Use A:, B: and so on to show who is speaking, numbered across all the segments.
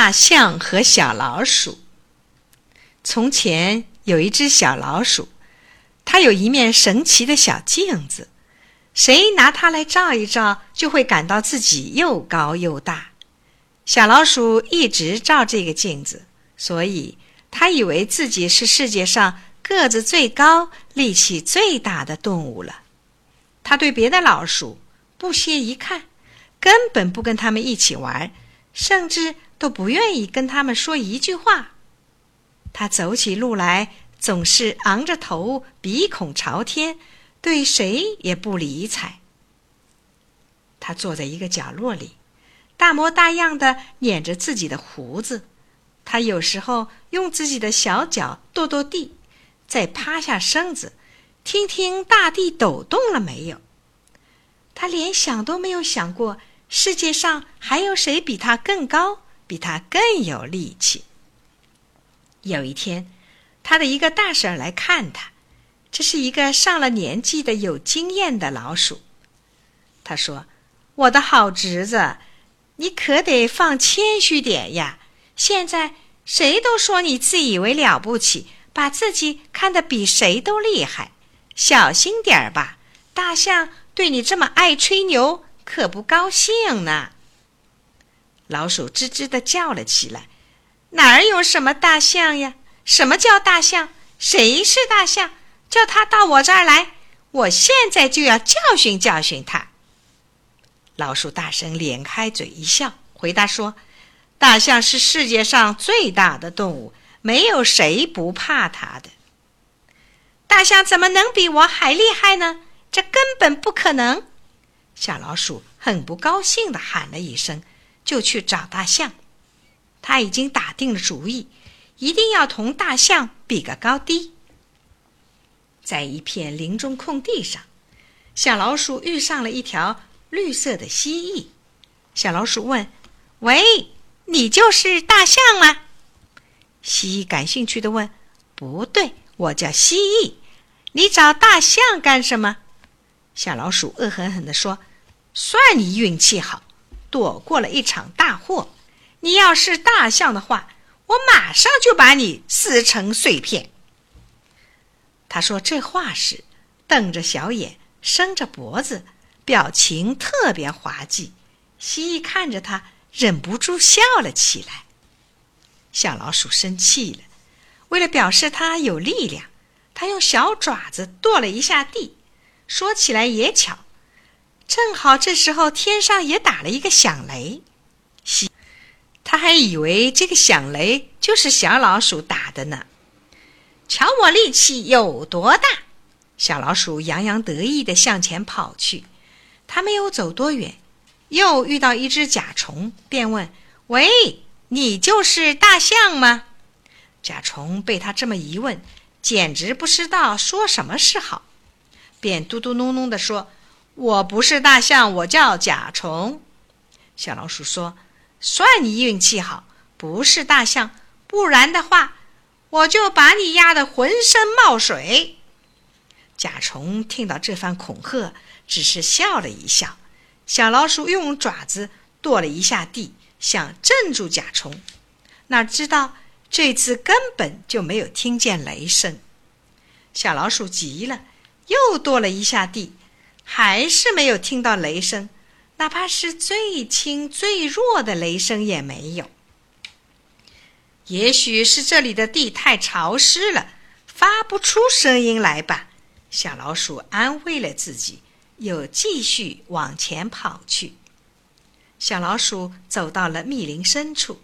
A: 大象和小老鼠。从前有一只小老鼠，它有一面神奇的小镜子，谁拿它来照一照，就会感到自己又高又大。小老鼠一直照这个镜子，所以它以为自己是世界上个子最高、力气最大的动物了。它对别的老鼠不屑一看，根本不跟他们一起玩，甚至。都不愿意跟他们说一句话。他走起路来总是昂着头，鼻孔朝天，对谁也不理睬。他坐在一个角落里，大模大样的捻着自己的胡子。他有时候用自己的小脚跺跺地，再趴下身子，听听大地抖动了没有。他连想都没有想过，世界上还有谁比他更高。比他更有力气。有一天，他的一个大婶来看他，这是一个上了年纪的有经验的老鼠。他说：“我的好侄子，你可得放谦虚点呀！现在谁都说你自以为了不起，把自己看得比谁都厉害，小心点儿吧！大象对你这么爱吹牛，可不高兴呢。”老鼠吱吱的叫了起来：“哪儿有什么大象呀？什么叫大象？谁是大象？叫他到我这儿来，我现在就要教训教训他。”老鼠大声咧开嘴一笑，回答说：“大象是世界上最大的动物，没有谁不怕它的。大象怎么能比我还厉害呢？这根本不可能！”小老鼠很不高兴的喊了一声。就去找大象，他已经打定了主意，一定要同大象比个高低。在一片林中空地上，小老鼠遇上了一条绿色的蜥蜴。小老鼠问：“喂，你就是大象吗？”蜥蜴感兴趣的问：“不对，我叫蜥蜴。你找大象干什么？”小老鼠恶狠狠地说：“算你运气好。”躲过了一场大祸。你要是大象的话，我马上就把你撕成碎片。他说这话时，瞪着小眼，伸着脖子，表情特别滑稽。蜥蜴看着他，忍不住笑了起来。小老鼠生气了，为了表示它有力量，它用小爪子跺了一下地。说起来也巧。正好这时候，天上也打了一个响雷，西，他还以为这个响雷就是小老鼠打的呢。瞧我力气有多大！小老鼠洋洋得意地向前跑去。他没有走多远，又遇到一只甲虫，便问：“喂，你就是大象吗？”甲虫被他这么一问，简直不知道说什么是好，便嘟嘟哝哝地说。我不是大象，我叫甲虫。小老鼠说：“算你运气好，不是大象，不然的话，我就把你压得浑身冒水。”甲虫听到这番恐吓，只是笑了一笑。小老鼠用爪子跺了一下地，想镇住甲虫，哪知道这次根本就没有听见雷声。小老鼠急了，又跺了一下地。还是没有听到雷声，哪怕是最轻最弱的雷声也没有。也许是这里的地太潮湿了，发不出声音来吧。小老鼠安慰了自己，又继续往前跑去。小老鼠走到了密林深处，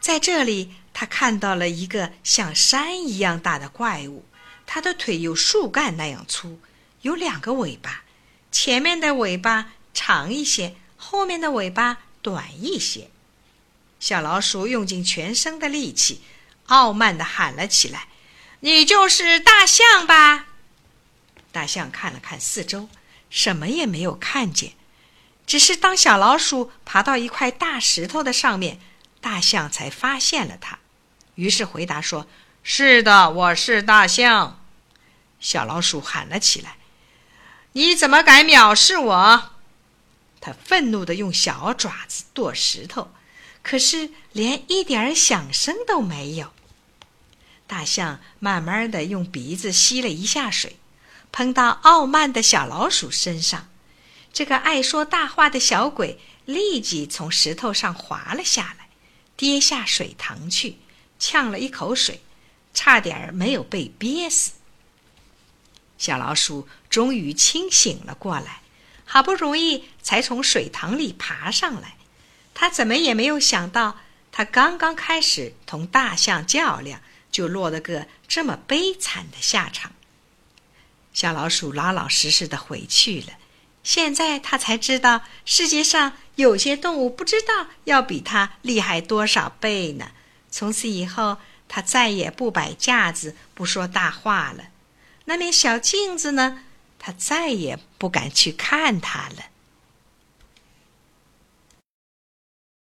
A: 在这里，它看到了一个像山一样大的怪物，它的腿有树干那样粗，有两个尾巴。前面的尾巴长一些，后面的尾巴短一些。小老鼠用尽全身的力气，傲慢地喊了起来：“你就是大象吧？”大象看了看四周，什么也没有看见。只是当小老鼠爬到一块大石头的上面，大象才发现了它，于是回答说：“是的，我是大象。”小老鼠喊了起来。你怎么敢藐视我？他愤怒地用小爪子跺石头，可是连一点响声都没有。大象慢慢的用鼻子吸了一下水，喷到傲慢的小老鼠身上。这个爱说大话的小鬼立即从石头上滑了下来，跌下水塘去，呛了一口水，差点没有被憋死。小老鼠终于清醒了过来，好不容易才从水塘里爬上来。他怎么也没有想到，他刚刚开始同大象较量，就落了个这么悲惨的下场。小老鼠老老实实的回去了。现在他才知道，世界上有些动物不知道要比他厉害多少倍呢。从此以后，他再也不摆架子，不说大话了。那面小镜子呢？他再也不敢去看它了。